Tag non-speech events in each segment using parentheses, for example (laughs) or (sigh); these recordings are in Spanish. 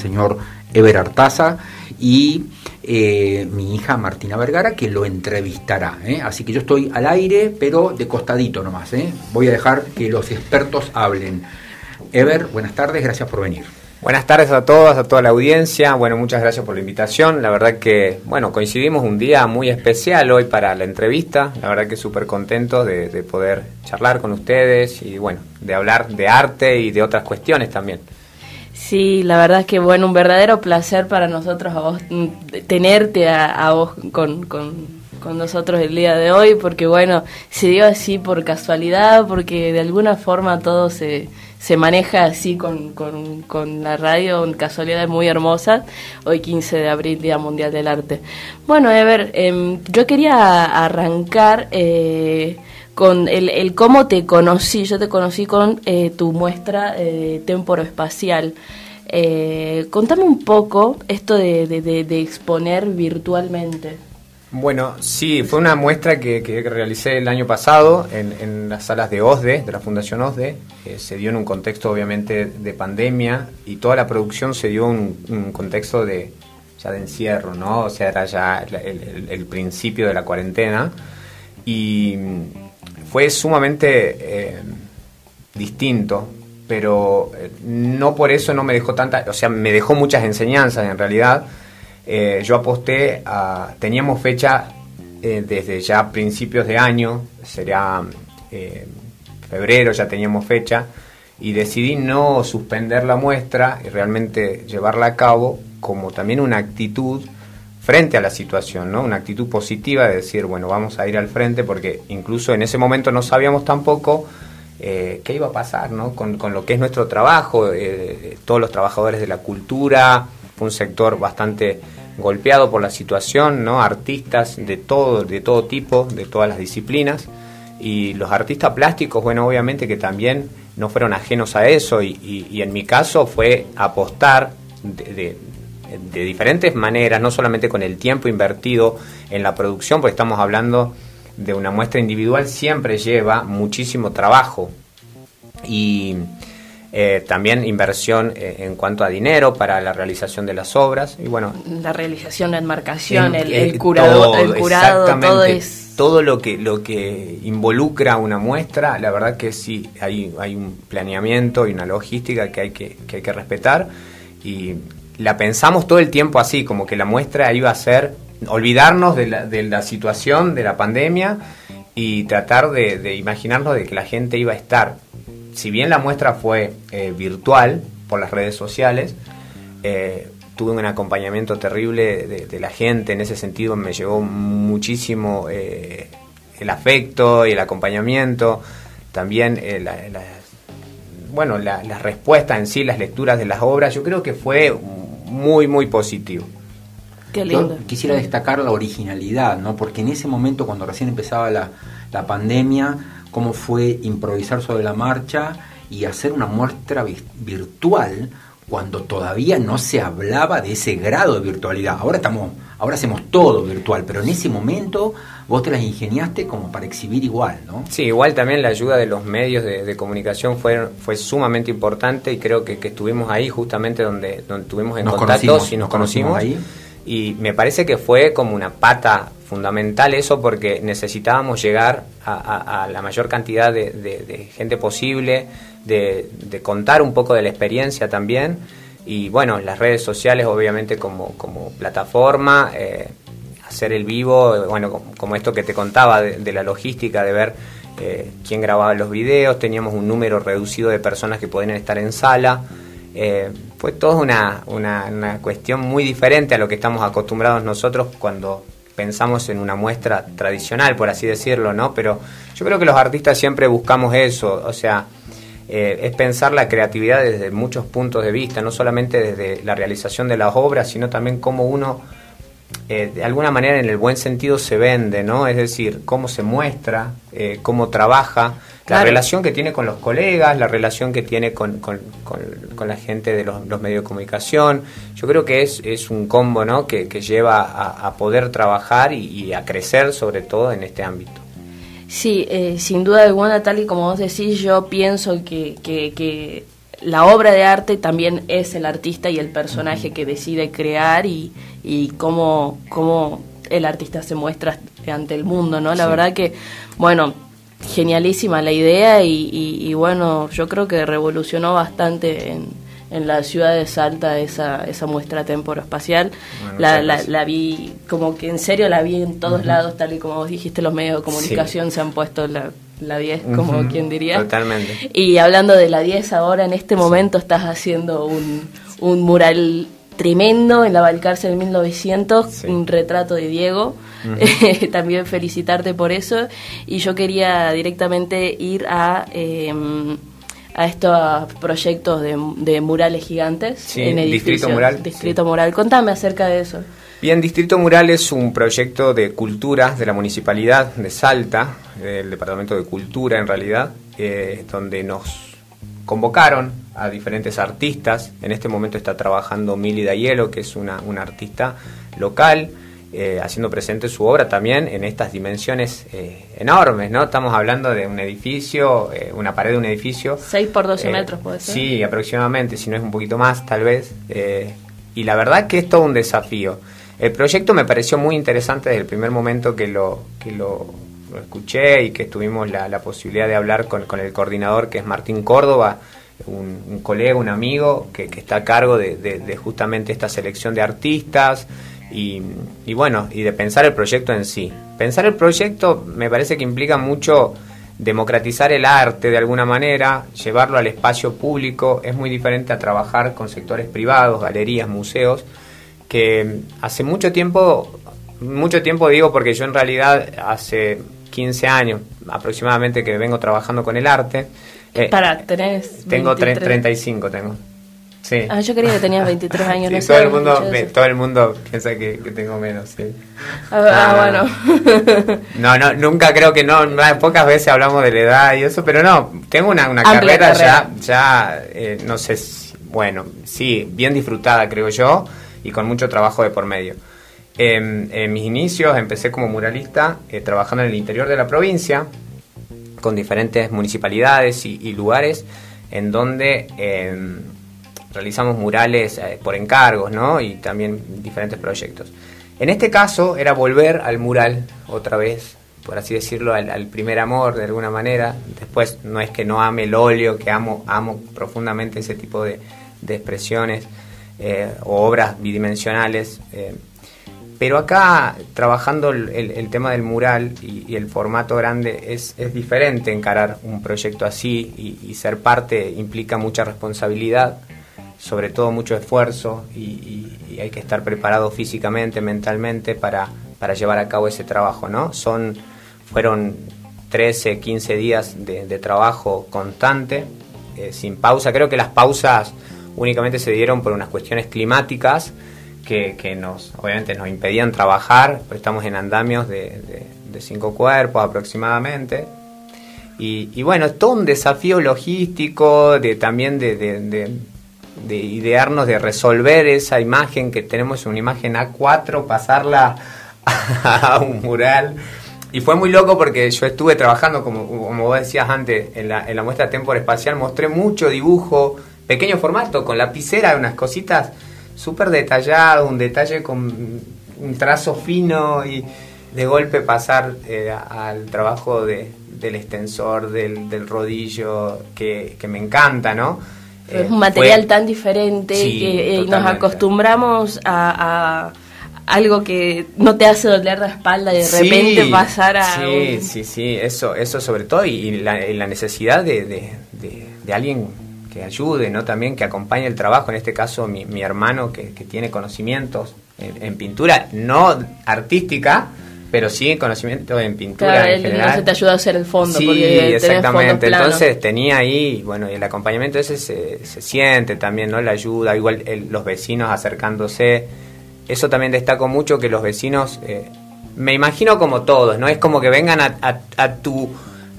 señor Eber Artaza y eh, mi hija Martina Vergara, que lo entrevistará. ¿eh? Así que yo estoy al aire, pero de costadito nomás. ¿eh? Voy a dejar que los expertos hablen. Ever, buenas tardes, gracias por venir. Buenas tardes a todos, a toda la audiencia. Bueno, muchas gracias por la invitación. La verdad que, bueno, coincidimos un día muy especial hoy para la entrevista. La verdad que súper contentos de, de poder charlar con ustedes y, bueno, de hablar de arte y de otras cuestiones también. Sí, la verdad es que bueno, un verdadero placer para nosotros a vos, mm, tenerte a, vos con, con, con, nosotros el día de hoy, porque bueno, se dio así por casualidad, porque de alguna forma todo se, se maneja así con, con, la radio, en casualidades muy hermosas, hoy 15 de abril, Día Mundial del Arte. Bueno, Ever, eh, yo quería arrancar... Eh, con el, el, cómo te conocí. Yo te conocí con eh, tu muestra eh, temporo-espacial. Eh, contame un poco esto de, de, exponer virtualmente. Bueno, sí, fue una muestra que, que realicé el año pasado en, en, las salas de OSDE, de la Fundación OSDE. se dio en un contexto obviamente de pandemia y toda la producción se dio en un, contexto de ya de encierro, ¿no? O sea, era ya el, principio de la cuarentena. Y fue sumamente eh, distinto, pero eh, no por eso no me dejó tanta, o sea, me dejó muchas enseñanzas en realidad. Eh, yo aposté a, teníamos fecha desde ya principios de año, sería febrero, ya teníamos fecha, y decidí no suspender la muestra y realmente llevarla a cabo como también una actitud frente a la situación, ¿no? Una actitud positiva de decir, bueno, vamos a ir al frente porque incluso en ese momento no sabíamos tampoco eh, qué iba a pasar, ¿no? Con, lo que es nuestro trabajo, eh, todos los trabajadores de la cultura, un sector bastante golpeado por la situación, ¿no? Artistas de todo, de todo tipo, de todas las disciplinas. Y los artistas plásticos, bueno, obviamente que también no fueron ajenos a eso. Y, en mi caso fue apostar de, de diferentes maneras, no solamente con el tiempo invertido en la producción, porque estamos hablando de una muestra individual, siempre lleva muchísimo trabajo. Y eh, también inversión eh, en cuanto a dinero para la realización de las obras y bueno la realización la enmarcación el, el, curado, el curado todo es todo lo que lo que involucra una muestra la verdad que sí hay hay un planeamiento y una logística que hay que, que hay que respetar y la pensamos todo el tiempo así, como que la muestra iba a ser olvidarnos de la, de la situación de la pandemia y tratar de, imaginarnos de que la gente iba a estar. Si bien la muestra fue eh, virtual por las redes sociales, eh, tuve un acompañamiento terrible de, la gente, en ese sentido me llegó muchísimo eh, el afecto y el acompañamiento, también la, bueno, las respuestas en sí, las lecturas de las obras, yo creo que fue muy, muy positivo. Qué lindo. quisiera destacar la originalidad, ¿no? Porque en ese momento, cuando recién empezaba la, la pandemia, cómo fue improvisar sobre la marcha y hacer una muestra virtual cuando todavía no se hablaba de ese grado de virtualidad. Ahora estamos, ahora hacemos todo virtual, pero en ese momento vos te las ingeniaste como para exhibir igual, ¿no? Sí, igual también la ayuda de los medios de, comunicación fue, fue sumamente importante y creo que, estuvimos ahí justamente donde, donde estuvimos en contacto y nos, conocimos. ahí. Y me parece que fue como una pata fundamental eso porque necesitábamos llegar a, la mayor cantidad de, gente posible, de, contar un poco de la experiencia también. Y bueno, las redes sociales obviamente como, plataforma, eh, hacer el vivo, bueno, como esto que te contaba de, la logística, de ver eh, quién grababa los videos, teníamos un número reducido de personas que podían estar en sala. Eh, fue toda una, una cuestión muy diferente a lo que estamos acostumbrados nosotros cuando pensamos en una muestra tradicional, por así decirlo, ¿no? Pero yo creo que los artistas siempre buscamos eso, o sea, eh, es pensar la creatividad desde muchos puntos de vista, no solamente desde la realización de las obras, sino también cómo uno, eh, de alguna manera, en el buen sentido, se vende, ¿no? Es decir, cómo se muestra, eh, cómo trabaja la relación que tiene con los colegas, la relación que tiene con, con, con, la gente de los, medios de comunicación. Yo creo que es, es un combo ¿no? que, que lleva a, poder trabajar y, a crecer sobre todo en este ámbito. Sí, eh, sin duda alguna, tal y como vos decís, yo pienso que, que, que la obra de arte también es el artista y el personaje que decide crear y, y cómo, cómo el artista se muestra ante el mundo, ¿no? La verdad que, bueno, genialísima la idea y, y, bueno, yo creo que revolucionó bastante en, en la ciudad de Salta esa, esa muestra temporoespacial. la, la, vi, como que en serio la vi en todos lados, tal y como vos dijiste, los medios de comunicación se han puesto la, la 10, como quien diría. Totalmente. Y hablando de la 10, ahora en este momento estás haciendo un, un mural tremendo en la Valcárcel 1900, un retrato de Diego. (laughs) También felicitarte por eso. Y yo quería directamente ir a... Em, a estos proyectos de, de murales gigantes en Distrito Mural. Distrito Mural. Contame acerca de eso. Bien, Distrito Mural es un proyecto de cultura de la Municipalidad de Salta, del Departamento de Cultura en realidad, eh, donde nos convocaron a diferentes artistas. En este momento está trabajando Mili Dayelo, que es una, una artista local, eh, haciendo presente su obra también en estas dimensiones eh, enormes, ¿no? Estamos hablando de un edificio, eh, una pared de un edificio. 6 por 12 metros puede ser. Sí, aproximadamente, si no es un poquito más tal vez. y la verdad que es todo un desafío. El proyecto me pareció muy interesante desde el primer momento que lo, que lo, escuché y que tuvimos la, posibilidad de hablar con, con, el coordinador que es Martín Córdoba, un, colega, un amigo que, está a cargo de, de justamente esta selección de artistas. Y, bueno, y de pensar el proyecto en sí. Pensar el proyecto me parece que implica mucho democratizar el arte de alguna manera, llevarlo al espacio público, es muy diferente a trabajar con sectores privados, galerías, museos, que hace mucho tiempo, mucho tiempo digo porque yo en realidad hace 15 años aproximadamente que vengo trabajando con el arte. Eh, Para, tener Tengo 35, tengo. Ah, yo creía que tenías 23 (laughs) años. no todo, el mundo, todo el mundo piensa que, tengo menos, sí. Ah, ah, bueno. (laughs) no, no, nunca creo que no, pocas veces hablamos de la edad y eso, pero no, tengo una, una carrera, ya, ya eh, no sé, bueno, sí, bien disfrutada creo yo y con mucho trabajo de por medio. en mis inicios empecé como muralista eh, trabajando en el interior de la provincia con diferentes municipalidades y, lugares en donde em, realizamos murales eh, por encargos, ¿no? Y también diferentes proyectos. En este caso era volver al mural otra vez, por así decirlo, al, primer amor de alguna manera. Después no es que no ame el óleo, que amo, amo profundamente ese tipo de, expresiones eh, o obras bidimensionales. Pero acá, trabajando el, tema del mural y, el formato grande, es, diferente encarar un proyecto así y ser parte implica mucha responsabilidad sobre todo mucho esfuerzo y, hay que estar preparado físicamente, mentalmente para, para, llevar a cabo ese trabajo, ¿no? Son, fueron 13, 15 días de, trabajo constante, eh, sin pausa. Creo que las pausas únicamente se dieron por unas cuestiones climáticas que, que nos, obviamente nos impedían trabajar, pues estamos en andamios de, de, cinco cuerpos aproximadamente. Y, y, bueno, es todo un desafío logístico, de también de, de idearnos, de resolver esa imagen que tenemos, una imagen A4, pasarla (laughs) a un mural. Y fue muy loco porque yo estuve trabajando, como, como vos decías antes, en la, en la muestra Tempor Espacial, mostré mucho dibujo, pequeño formato, con lapicera, unas cositas súper detalladas, un detalle con un trazo fino y de golpe pasar eh, al trabajo de, del extensor, del, del rodillo, que, que me encanta, ¿no? es un material tan diferente que eh, nos acostumbramos a, algo que no te hace doler la espalda y de repente pasar a... Sí, sí, sí, eso, eso sobre todo y, la, necesidad de, de, alguien que ayude, ¿no? También que acompañe el trabajo, en este caso mi, mi hermano que, que tiene conocimientos en pintura, no artística, pero sí conocimiento en pintura en general. se te ayuda a hacer el fondo. Sí, exactamente. Entonces tenía ahí, bueno, y el acompañamiento ese se, se siente también, ¿no? La ayuda, igual los vecinos acercándose. Eso también destaco mucho que los vecinos, eh, me imagino como todos, ¿no? Es como que vengan a, a, tu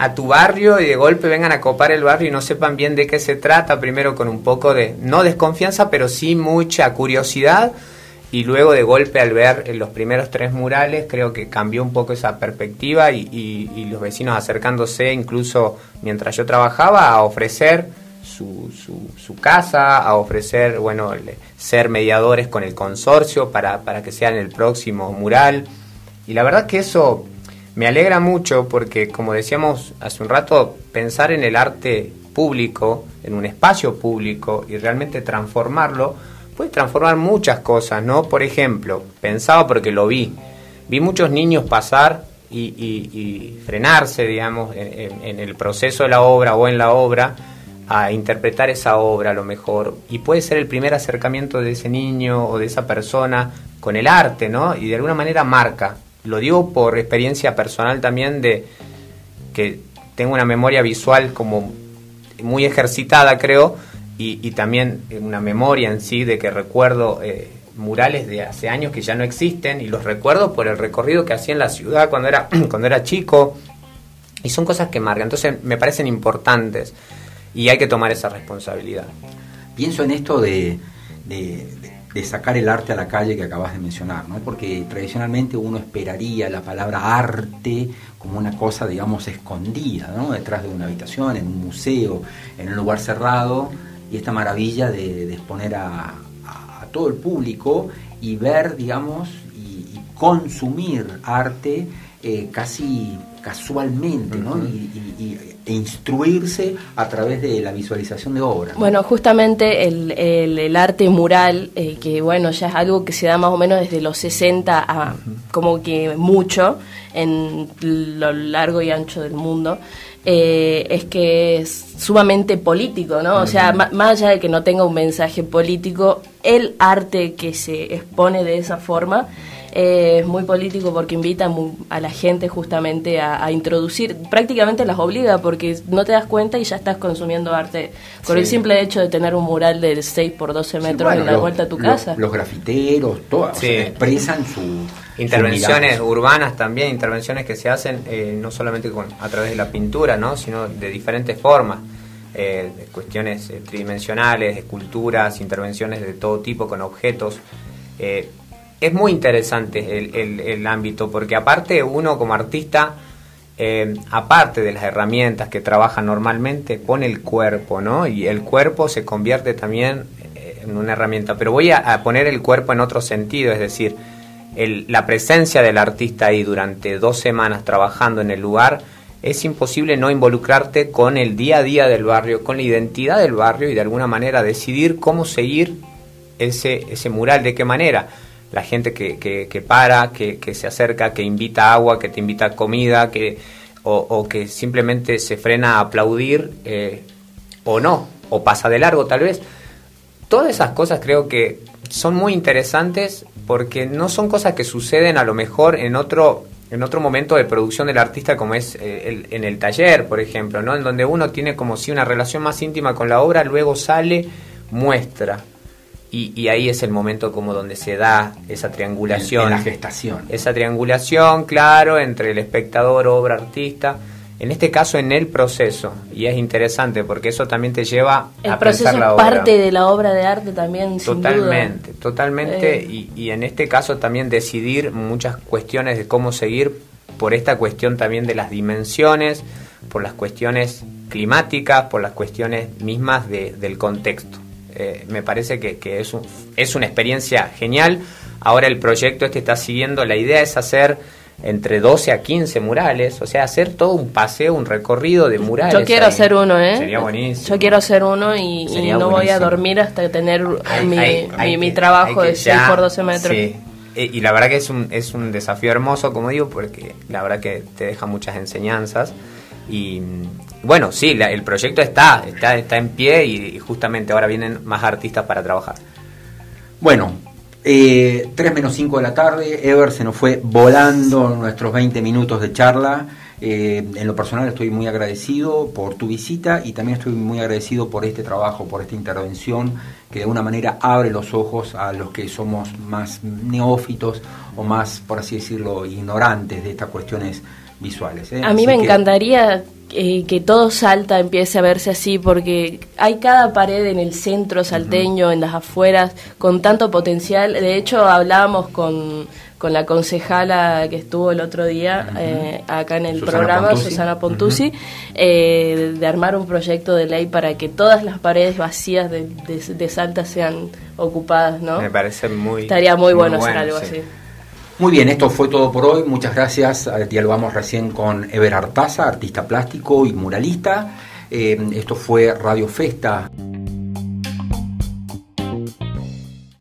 a tu barrio y de golpe vengan a copar el barrio y no sepan bien de qué se trata, primero con un poco de, no desconfianza, pero sí mucha curiosidad y luego de golpe al ver los primeros tres murales creo que cambió un poco esa perspectiva y, los vecinos acercándose incluso mientras yo trabajaba a ofrecer su, casa, a ofrecer, bueno, ser mediadores con el consorcio para, para que sean el próximo mural. Y la verdad que eso me alegra mucho porque, como decíamos hace un rato, pensar en el arte público, en un espacio público y realmente transformarlo, puede transformar muchas cosas, ¿no? Por ejemplo, pensaba porque lo vi, vi muchos niños pasar y, frenarse, digamos, en, el proceso de la obra o en la obra, a interpretar esa obra a lo mejor. Y puede ser el primer acercamiento de ese niño o de esa persona con el arte, ¿no? Y de alguna manera marca. Lo digo por experiencia personal también de que tengo una memoria visual como muy ejercitada, creo, y, también una memoria en sí de que recuerdo eh, murales de hace años que ya no existen y los recuerdo por el recorrido que hacía en la ciudad cuando era, (clears throat) cuando era chico. Y son cosas que marcan, entonces me parecen importantes y hay que tomar esa responsabilidad. Pienso en esto de, de, sacar el arte a la calle que acabas de mencionar, ¿no? porque tradicionalmente uno esperaría la palabra arte como una cosa, digamos, escondida, ¿no? detrás de una habitación, en un museo, en un lugar cerrado y esta maravilla de, exponer a, todo el público y ver, digamos, y, consumir arte eh, casi casualmente, ¿no? y, e instruirse a través de la visualización de obras. Bueno, justamente el, el, arte mural, eh, que bueno, ya es algo que se da más o menos desde los 60 a como que mucho en lo largo y ancho del mundo, eh, es que es sumamente político, ¿no? O sea, más allá de que no tenga un mensaje político, el arte que se expone de esa forma eh, es muy político porque invita a la gente justamente a, introducir, prácticamente las obliga porque no te das cuenta y ya estás consumiendo arte por el simple hecho de tener un mural de 6 por 12 metros en la vuelta a tu casa. Los grafiteros, todos expresan su... Intervenciones urbanas también, intervenciones que se hacen eh, no solamente con, a través de la pintura, ¿no? sino de diferentes formas. Eh, cuestiones tridimensionales, esculturas, intervenciones de todo tipo con objetos. Eh, es muy interesante el, ámbito, porque aparte uno como artista, eh, aparte de las herramientas que trabaja normalmente, pone el cuerpo, ¿no? Y el cuerpo se convierte también eh, en una herramienta. Pero voy a, poner el cuerpo en otro sentido, es decir, la presencia del artista ahí durante dos semanas trabajando en el lugar, es imposible no involucrarte con el día a día del barrio, con la identidad del barrio y de alguna manera decidir cómo seguir ese mural, de qué manera la gente que, que, para, que, que, se acerca, que invita agua, que te invita comida, que, o, que simplemente se frena a aplaudir eh, o no, o pasa de largo tal vez. Todas esas cosas creo que son muy interesantes porque no son cosas que suceden a lo mejor en otro en otro momento de producción del artista como es eh, en el taller, por ejemplo, ¿no? En donde uno tiene como si una relación más íntima con la obra, luego sale, muestra. Y, ahí es el momento como donde se da esa triangulación. En, la gestación. Esa triangulación, claro, entre el espectador, obra, artista. En este caso, en el proceso. Y es interesante porque eso también te lleva a pensar la obra. parte de la obra de arte también, Totalmente, totalmente. Eh. Y, y en este caso también decidir muchas cuestiones de cómo seguir por esta cuestión también de las dimensiones, por las cuestiones climáticas, por las cuestiones mismas de, del contexto. Eh, me parece que, es, es una experiencia genial. Ahora el proyecto este está siguiendo, la idea es hacer entre 12 a 15 murales, o sea, hacer todo un paseo, un recorrido de murales. Yo quiero hacer uno, ¿eh? Sería buenísimo. Yo quiero hacer uno y, no voy a dormir hasta tener mi, mi, trabajo de 6 por 12 metros. Sí. Eh, y la verdad que es un, es un desafío hermoso, como digo, porque la verdad que te deja muchas enseñanzas. Y, bueno, sí, el proyecto está, está, está en pie y, justamente ahora vienen más artistas para trabajar. Bueno, eh, 3 menos 5 de la tarde, Ever se nos fue volando nuestros 20 minutos de charla. Eh, en lo personal estoy muy agradecido por tu visita y también estoy muy agradecido por este trabajo, por esta intervención que de una manera abre los ojos a los que somos más neófitos o más, por así decirlo, ignorantes de estas cuestiones visuales. ¿eh? A mí me encantaría eh, que todo Salta empiece a verse así, porque hay cada pared en el centro salteño, en las afueras, con tanto potencial. De hecho, hablábamos con, con la concejala que estuvo el otro día eh, acá en el programa, Susana Pontusi, eh, de armar un proyecto de ley para que todas las paredes vacías de, de, Salta sean ocupadas, ¿no? Me parece muy... Estaría muy, bueno, hacer algo así. Muy bien, esto fue todo por hoy. Muchas gracias. Dialogamos recién con Ever Artaza, artista plástico y muralista. Eh, esto fue Radio Festa.